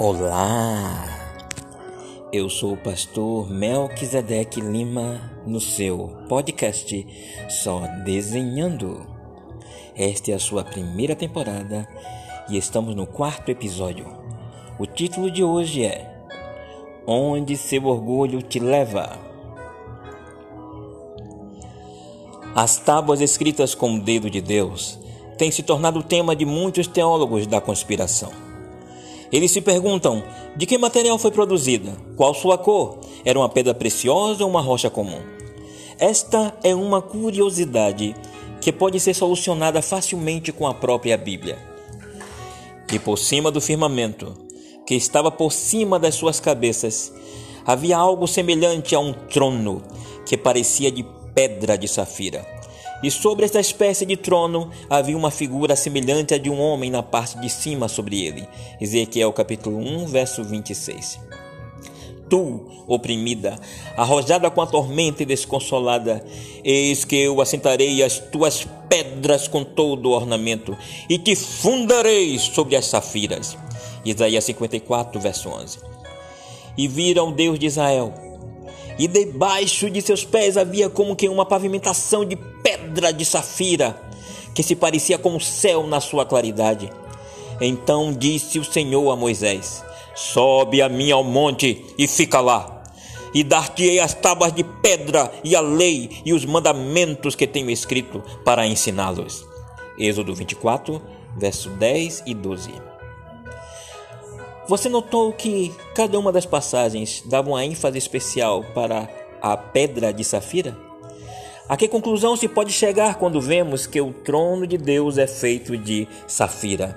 Olá, eu sou o pastor Melquisedeque Lima no seu podcast Só Desenhando. Esta é a sua primeira temporada e estamos no quarto episódio. O título de hoje é Onde seu orgulho te leva? As tábuas escritas com o dedo de Deus têm se tornado tema de muitos teólogos da conspiração. Eles se perguntam de que material foi produzida, qual sua cor, era uma pedra preciosa ou uma rocha comum. Esta é uma curiosidade que pode ser solucionada facilmente com a própria Bíblia. E por cima do firmamento, que estava por cima das suas cabeças, havia algo semelhante a um trono que parecia de pedra de safira e sobre esta espécie de trono havia uma figura semelhante à de um homem na parte de cima sobre ele. Ezequiel capítulo 1, verso 26. Tu, oprimida, arrojada com a tormenta e desconsolada, eis que eu assentarei as tuas pedras com todo o ornamento e te fundarei sobre as safiras. Isaías 54, verso 11. E viram Deus de Israel, e debaixo de seus pés havia como que uma pavimentação de pedra de safira, que se parecia com o céu na sua claridade. Então disse o Senhor a Moisés: Sobe a mim ao monte e fica lá, e dar-te-ei as tábuas de pedra e a lei e os mandamentos que tenho escrito para ensiná-los. Êxodo 24, verso 10 e 12. Você notou que cada uma das passagens dava uma ênfase especial para a pedra de safira? A que conclusão se pode chegar quando vemos que o trono de Deus é feito de safira?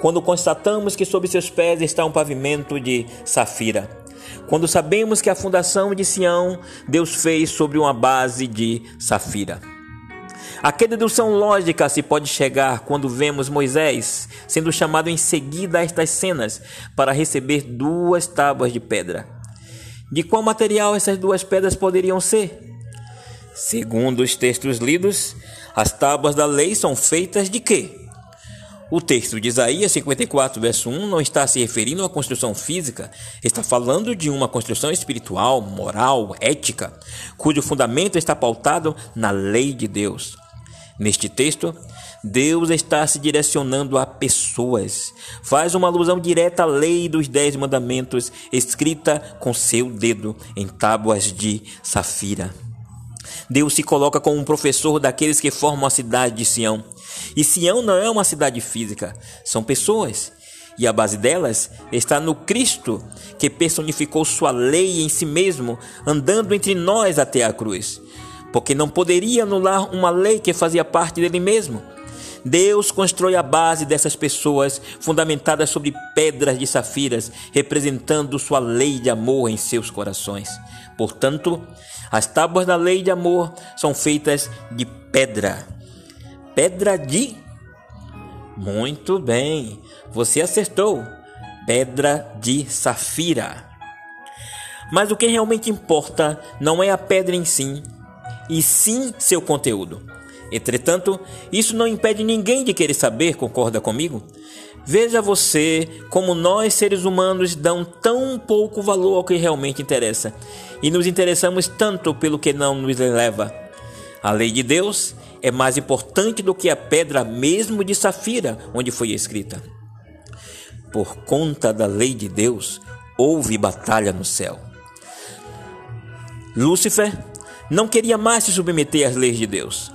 Quando constatamos que sob seus pés está um pavimento de safira? Quando sabemos que a fundação de Sião Deus fez sobre uma base de safira? A que dedução lógica se pode chegar quando vemos Moisés sendo chamado em seguida a estas cenas para receber duas tábuas de pedra? De qual material essas duas pedras poderiam ser? Segundo os textos lidos, as tábuas da lei são feitas de quê? O texto de Isaías 54, verso 1 não está se referindo a construção física, está falando de uma construção espiritual, moral, ética, cujo fundamento está pautado na lei de Deus. Neste texto, Deus está se direcionando a pessoas. Faz uma alusão direta à lei dos Dez Mandamentos, escrita com seu dedo em tábuas de safira. Deus se coloca como um professor daqueles que formam a cidade de Sião. E Sião não é uma cidade física, são pessoas. E a base delas está no Cristo, que personificou sua lei em si mesmo, andando entre nós até a cruz porque não poderia anular uma lei que fazia parte dele mesmo. Deus constrói a base dessas pessoas, fundamentadas sobre pedras de safiras, representando sua lei de amor em seus corações. Portanto, as tábuas da lei de amor são feitas de pedra. Pedra de. Muito bem, você acertou. Pedra de safira. Mas o que realmente importa não é a pedra em si, e sim seu conteúdo. Entretanto, isso não impede ninguém de querer saber, concorda comigo? Veja você como nós seres humanos dão tão pouco valor ao que realmente interessa e nos interessamos tanto pelo que não nos eleva. A lei de Deus é mais importante do que a pedra mesmo de safira onde foi escrita. Por conta da lei de Deus, houve batalha no céu. Lúcifer não queria mais se submeter às leis de Deus.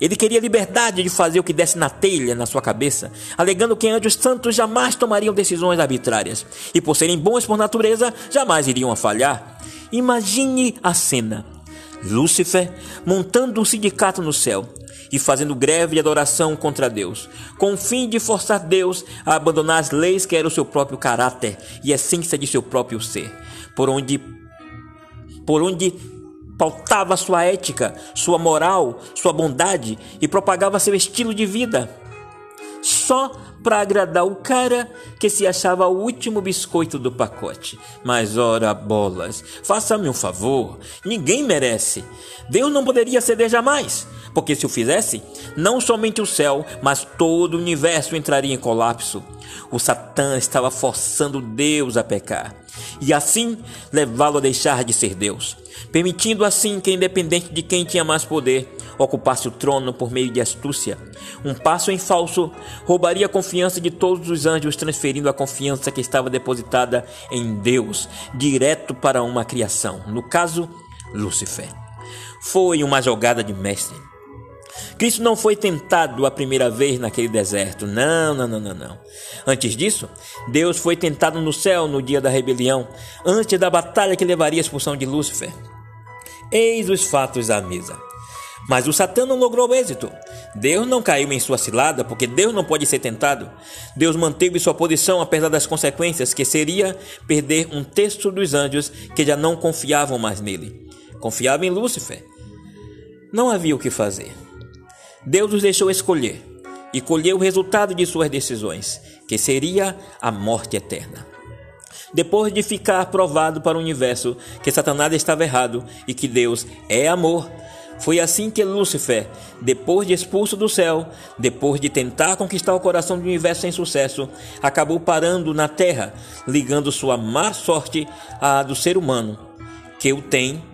Ele queria liberdade de fazer o que desse na telha na sua cabeça, alegando que anjos santos jamais tomariam decisões arbitrárias e, por serem bons por natureza, jamais iriam a falhar. Imagine a cena: Lúcifer montando um sindicato no céu e fazendo greve de adoração contra Deus, com o fim de forçar Deus a abandonar as leis que eram o seu próprio caráter e essência de seu próprio ser, por onde por onde pautava sua ética, sua moral, sua bondade e propagava seu estilo de vida. Só para agradar o cara que se achava o último biscoito do pacote. Mas ora bolas, faça-me um favor, ninguém merece. Deus não poderia ceder jamais, porque se o fizesse, não somente o céu, mas todo o universo entraria em colapso. O Satã estava forçando Deus a pecar e assim levá-lo a deixar de ser Deus, permitindo assim que, independente de quem tinha mais poder, ocupasse o trono por meio de astúcia. Um passo em falso roubaria a confiança de todos os anjos, transferindo a confiança que estava depositada em Deus direto para uma criação, no caso, Lúcifer. Foi uma jogada de mestre. Cristo não foi tentado a primeira vez naquele deserto. Não, não, não, não, não. Antes disso, Deus foi tentado no céu no dia da rebelião, antes da batalha que levaria a expulsão de Lúcifer. Eis os fatos à mesa. Mas o Satã não logrou êxito. Deus não caiu em sua cilada, porque Deus não pode ser tentado. Deus manteve sua posição apesar das consequências, que seria perder um terço dos anjos que já não confiavam mais nele. Confiavam em Lúcifer. Não havia o que fazer. Deus os deixou escolher e colheu o resultado de suas decisões, que seria a morte eterna. Depois de ficar provado para o universo que Satanás estava errado e que Deus é amor, foi assim que Lúcifer, depois de expulso do céu, depois de tentar conquistar o coração do universo sem sucesso, acabou parando na terra, ligando sua má sorte à do ser humano, que o tem,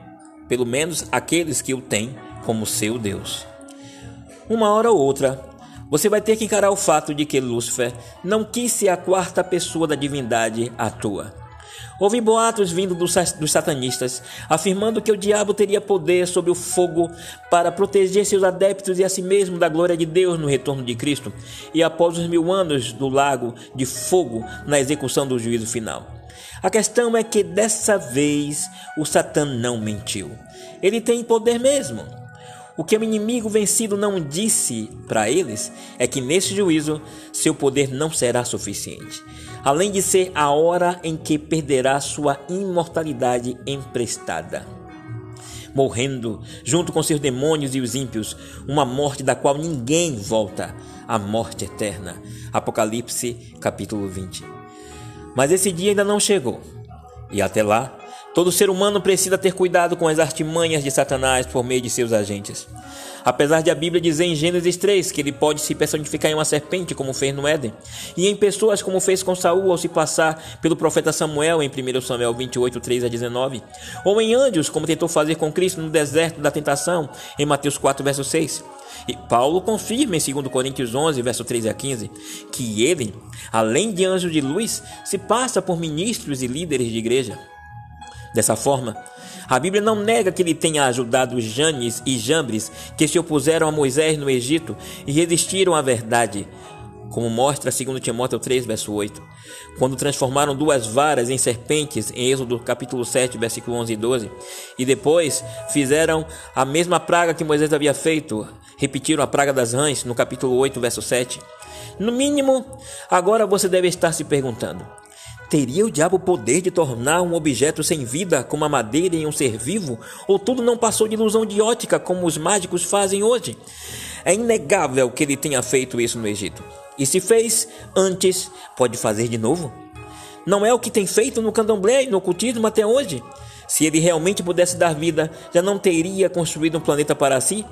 pelo menos aqueles que o têm, como seu Deus. Uma hora ou outra, você vai ter que encarar o fato de que Lúcifer não quis ser a quarta pessoa da divindade à toa. Houve boatos vindo dos, satanistas, afirmando que o diabo teria poder sobre o fogo para proteger seus adeptos e a si mesmo da glória de Deus no retorno de Cristo e após os mil anos do lago de fogo na execução do juízo final. A questão é que dessa vez o Satã não mentiu. Ele tem poder mesmo. O que o inimigo vencido não disse para eles é que nesse juízo seu poder não será suficiente, além de ser a hora em que perderá sua imortalidade emprestada. Morrendo junto com seus demônios e os ímpios, uma morte da qual ninguém volta, a morte eterna. Apocalipse capítulo 20. Mas esse dia ainda não chegou. E até lá, Todo ser humano precisa ter cuidado com as artimanhas de Satanás por meio de seus agentes. Apesar de a Bíblia dizer em Gênesis 3 que ele pode se personificar em uma serpente, como fez no Éden, e em pessoas, como fez com Saul ao se passar pelo profeta Samuel em 1 Samuel 28, 3 a 19, ou em anjos, como tentou fazer com Cristo no deserto da tentação, em Mateus 4, verso 6. E Paulo confirma em 2 Coríntios 11, verso 13 a 15, que ele, além de anjo de luz, se passa por ministros e líderes de igreja. Dessa forma, a Bíblia não nega que ele tenha ajudado Janes e Jambres que se opuseram a Moisés no Egito e resistiram à verdade, como mostra 2 Timóteo 3, verso 8, quando transformaram duas varas em serpentes, em Êxodo capítulo 7, versículo 11 e 12, e depois fizeram a mesma praga que Moisés havia feito, repetiram a praga das rãs no capítulo 8, verso 7. No mínimo, agora você deve estar se perguntando: Teria o diabo o poder de tornar um objeto sem vida, como a madeira, em um ser vivo? Ou tudo não passou de ilusão de ótica, como os mágicos fazem hoje? É inegável que ele tenha feito isso no Egito. E se fez antes, pode fazer de novo? Não é o que tem feito no candomblé e no ocultismo até hoje? Se ele realmente pudesse dar vida, já não teria construído um planeta para si?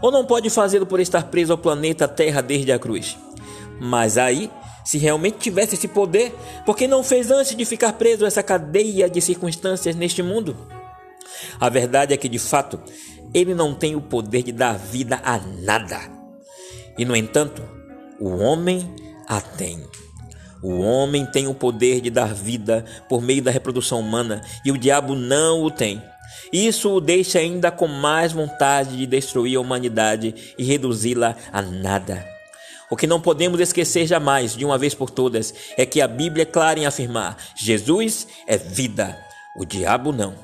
Ou não pode fazê-lo por estar preso ao planeta Terra desde a cruz? Mas aí se realmente tivesse esse poder, por que não fez antes de ficar preso a essa cadeia de circunstâncias neste mundo? A verdade é que, de fato, ele não tem o poder de dar vida a nada. E, no entanto, o homem a tem. O homem tem o poder de dar vida por meio da reprodução humana e o diabo não o tem. Isso o deixa ainda com mais vontade de destruir a humanidade e reduzi-la a nada. O que não podemos esquecer jamais, de uma vez por todas, é que a Bíblia é clara em afirmar: Jesus é vida, o diabo não.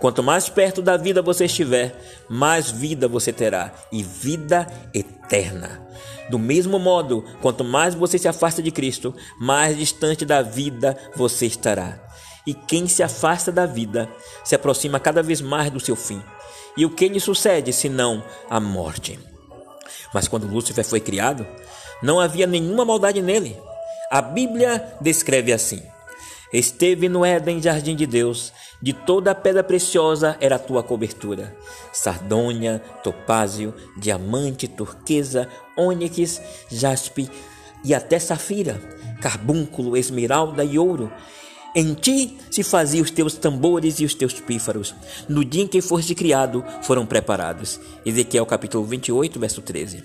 Quanto mais perto da vida você estiver, mais vida você terá e vida eterna. Do mesmo modo, quanto mais você se afasta de Cristo, mais distante da vida você estará. E quem se afasta da vida se aproxima cada vez mais do seu fim. E o que lhe sucede senão a morte? Mas quando Lúcifer foi criado, não havia nenhuma maldade nele. A Bíblia descreve assim: Esteve no Éden, jardim de Deus, De toda a pedra preciosa era a tua cobertura: sardônia, topázio, diamante, turquesa, ônix, jaspe e até safira, carbúnculo, esmeralda e ouro. Em ti se faziam os teus tambores e os teus pífaros. No dia em que foste criado, foram preparados. Ezequiel capítulo 28, verso 13.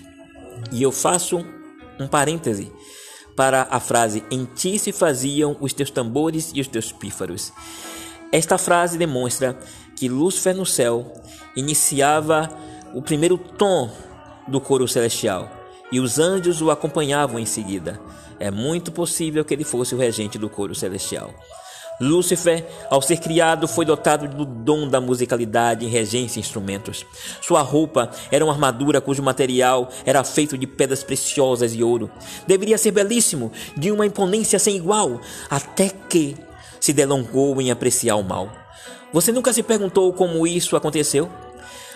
E eu faço um parêntese para a frase: Em ti se faziam os teus tambores e os teus pífaros. Esta frase demonstra que Lúcifer no céu iniciava o primeiro tom do coro celestial e os anjos o acompanhavam em seguida. É muito possível que ele fosse o regente do coro celestial. Lúcifer, ao ser criado, foi dotado do dom da musicalidade em regência e instrumentos. Sua roupa era uma armadura cujo material era feito de pedras preciosas e ouro. Deveria ser belíssimo, de uma imponência sem igual, até que se delongou em apreciar o mal. Você nunca se perguntou como isso aconteceu?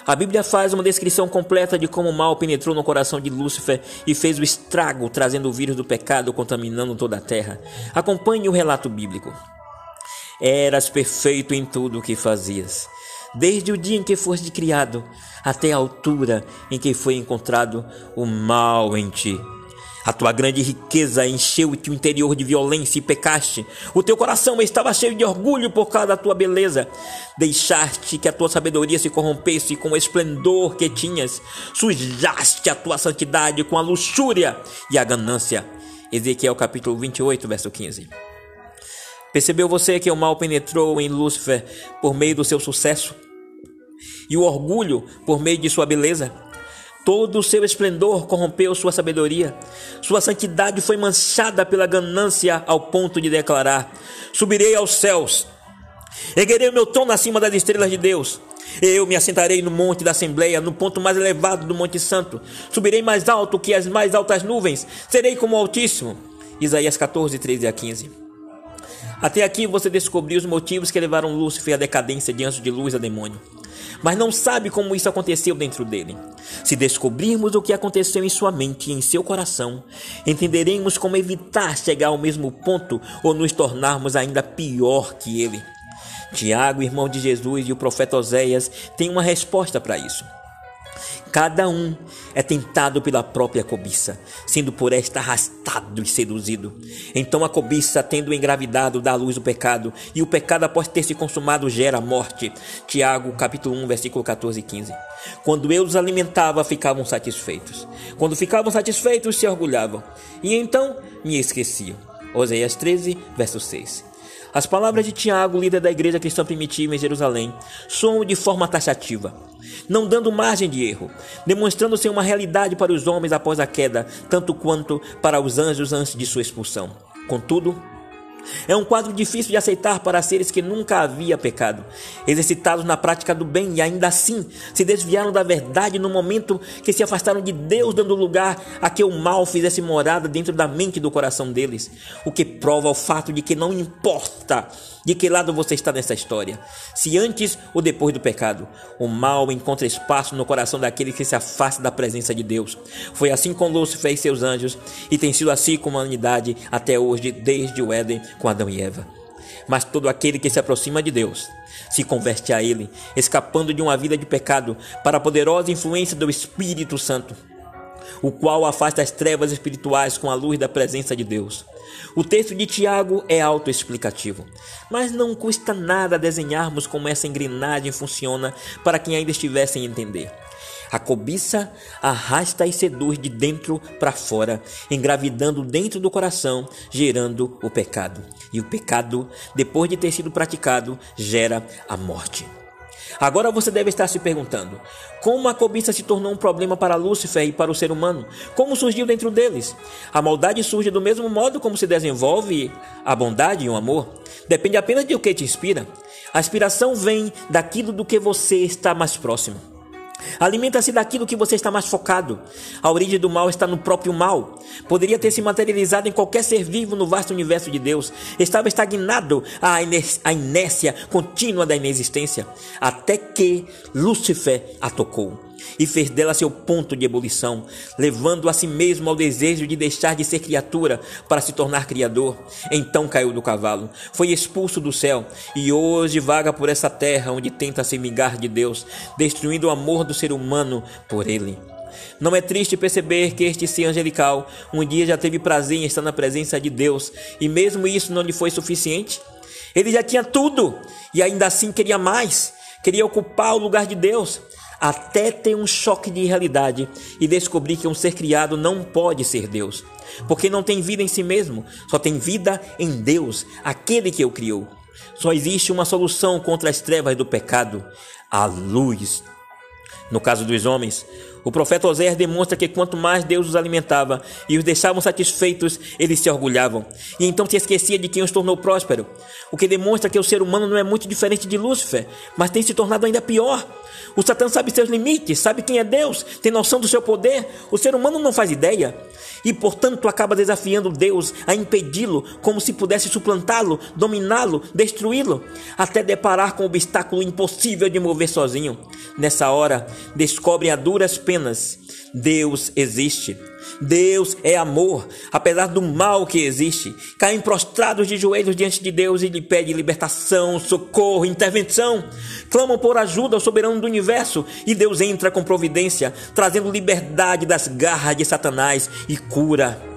A Bíblia faz uma descrição completa de como o mal penetrou no coração de Lúcifer e fez o estrago, trazendo o vírus do pecado contaminando toda a terra. Acompanhe o relato bíblico. Eras perfeito em tudo o que fazias, desde o dia em que foste criado até a altura em que foi encontrado o mal em ti. A tua grande riqueza encheu-te o interior de violência e pecaste. O teu coração estava cheio de orgulho por causa da tua beleza. Deixaste que a tua sabedoria se corrompesse com o esplendor que tinhas. Sujaste a tua santidade com a luxúria e a ganância. Ezequiel capítulo 28, verso 15. Percebeu você que o mal penetrou em Lúcifer por meio do seu sucesso? E o orgulho por meio de sua beleza? Todo o seu esplendor corrompeu sua sabedoria. Sua santidade foi manchada pela ganância ao ponto de declarar: Subirei aos céus, erguerei o meu trono acima das estrelas de Deus. Eu me assentarei no monte da Assembleia, no ponto mais elevado do Monte Santo. Subirei mais alto que as mais altas nuvens. Serei como o Altíssimo. Isaías 14, 13 a 15. Até aqui você descobriu os motivos que levaram Lúcifer à decadência de anjo de luz a demônio. Mas não sabe como isso aconteceu dentro dele. Se descobrirmos o que aconteceu em sua mente e em seu coração, entenderemos como evitar chegar ao mesmo ponto ou nos tornarmos ainda pior que ele. Tiago, irmão de Jesus, e o profeta Oséias têm uma resposta para isso. Cada um é tentado pela própria cobiça, sendo por esta arrastado e seduzido. Então a cobiça, tendo engravidado, dá à luz o pecado, e o pecado, após ter se consumado, gera a morte. Tiago, capítulo 1, versículo 14 e 15. Quando eu os alimentava, ficavam satisfeitos. Quando ficavam satisfeitos, se orgulhavam. E então me esqueciam. Oséias 13, verso 6. As palavras de Tiago, líder da igreja cristã primitiva em Jerusalém, soam de forma taxativa, não dando margem de erro, demonstrando ser uma realidade para os homens após a queda, tanto quanto para os anjos antes de sua expulsão. Contudo, é um quadro difícil de aceitar para seres que nunca havia pecado, exercitados na prática do bem e ainda assim se desviaram da verdade no momento que se afastaram de Deus, dando lugar a que o mal fizesse morada dentro da mente e do coração deles, o que prova o fato de que não importa de que lado você está nessa história, se antes ou depois do pecado, o mal encontra espaço no coração daquele que se afasta da presença de Deus. Foi assim com Lúcifer e seus anjos, e tem sido assim com a humanidade até hoje, desde o Éden com Adão e Eva. Mas todo aquele que se aproxima de Deus se converte a Ele, escapando de uma vida de pecado para a poderosa influência do Espírito Santo, o qual afasta as trevas espirituais com a luz da presença de Deus. O texto de Tiago é autoexplicativo, mas não custa nada desenharmos como essa engrenagem funciona para quem ainda estivesse sem entender. A cobiça arrasta e seduz de dentro para fora, engravidando dentro do coração, gerando o pecado. E o pecado, depois de ter sido praticado, gera a morte. Agora você deve estar se perguntando: como a cobiça se tornou um problema para Lúcifer e para o ser humano? Como surgiu dentro deles? A maldade surge do mesmo modo como se desenvolve a bondade e o amor? Depende apenas de o que te inspira. A inspiração vem daquilo do que você está mais próximo. Alimenta-se daquilo que você está mais focado. A origem do mal está no próprio mal. Poderia ter se materializado em qualquer ser vivo no vasto universo de Deus. Estava estagnado a inércia contínua da inexistência. Até que Lúcifer a tocou. E fez dela seu ponto de ebulição, levando a si mesmo ao desejo de deixar de ser criatura para se tornar criador. Então caiu do cavalo, foi expulso do céu e hoje vaga por essa terra onde tenta se vingar de Deus, destruindo o amor do ser humano por ele. Não é triste perceber que este ser angelical um dia já teve prazer em estar na presença de Deus e mesmo isso não lhe foi suficiente? Ele já tinha tudo e ainda assim queria mais, queria ocupar o lugar de Deus, até ter um choque de realidade e descobrir que um ser criado não pode ser Deus, porque não tem vida em si mesmo, só tem vida em Deus, aquele que o criou. Só existe uma solução contra as trevas do pecado: a luz. No caso dos homens, o profeta Oséias demonstra que quanto mais Deus os alimentava e os deixavam satisfeitos, eles se orgulhavam. E então se esquecia de quem os tornou próspero. O que demonstra que o ser humano não é muito diferente de Lúcifer, mas tem se tornado ainda pior. O Satã sabe seus limites, sabe quem é Deus, tem noção do seu poder. O ser humano não faz ideia. E portanto acaba desafiando Deus a impedi-lo, como se pudesse suplantá-lo, dominá-lo, destruí-lo, até deparar com o obstáculo impossível de mover sozinho. Nessa hora, descobre a duras penas Deus existe. Deus é amor, apesar do mal que existe. Caem prostrados de joelhos diante de Deus e lhe pedem libertação, socorro, intervenção. Clamam por ajuda ao soberano do universo e Deus entra com providência, trazendo liberdade das garras de Satanás e cura.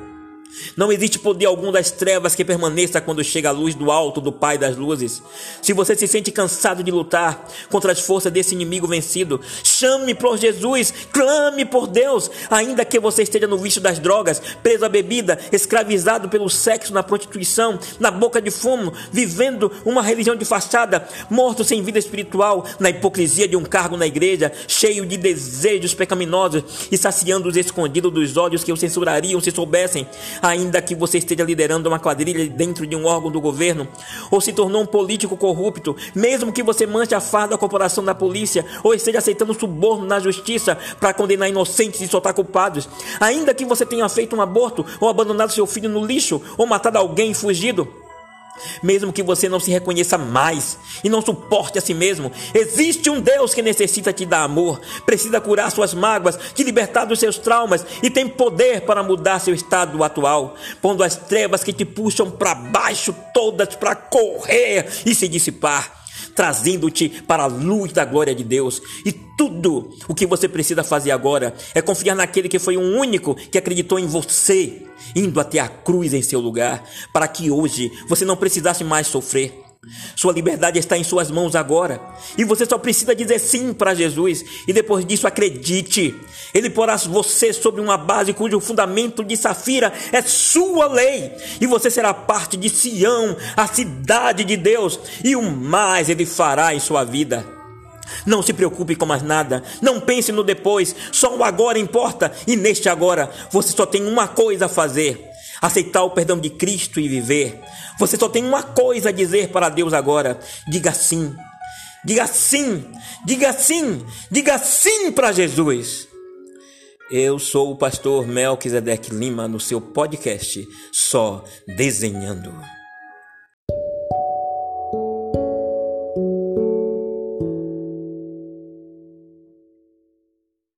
Não existe poder algum das trevas que permaneça quando chega a luz do alto do Pai das luzes. Se você se sente cansado de lutar contra as forças desse inimigo vencido, chame por Jesus, clame por Deus, ainda que você esteja no vício das drogas, preso à bebida, escravizado pelo sexo na prostituição, na boca de fumo, vivendo uma religião de fachada, morto sem vida espiritual, na hipocrisia de um cargo na igreja, cheio de desejos pecaminosos e saciando os escondidos dos olhos que o censurariam se soubessem ainda que você esteja liderando uma quadrilha dentro de um órgão do governo, ou se tornou um político corrupto, mesmo que você manche a farda da corporação da polícia, ou esteja aceitando suborno na justiça para condenar inocentes e soltar culpados, ainda que você tenha feito um aborto, ou abandonado seu filho no lixo, ou matado alguém e fugido, mesmo que você não se reconheça mais e não suporte a si mesmo, existe um Deus que necessita te dar amor, precisa curar suas mágoas, te libertar dos seus traumas e tem poder para mudar seu estado atual, pondo as trevas que te puxam para baixo todas para correr e se dissipar trazendo-te para a luz da glória de Deus. E tudo o que você precisa fazer agora é confiar naquele que foi o único que acreditou em você, indo até a cruz em seu lugar, para que hoje você não precisasse mais sofrer. Sua liberdade está em suas mãos agora. E você só precisa dizer sim para Jesus. E depois disso, acredite. Ele porá você sobre uma base cujo fundamento de safira é sua lei. E você será parte de Sião, a cidade de Deus. E o mais ele fará em sua vida. Não se preocupe com mais nada. Não pense no depois. Só o agora importa. E neste agora, você só tem uma coisa a fazer aceitar o perdão de Cristo e viver. Você só tem uma coisa a dizer para Deus agora: diga sim. Diga sim, diga sim, diga sim para Jesus. Eu sou o pastor Melquisedeque Lima no seu podcast Só Desenhando.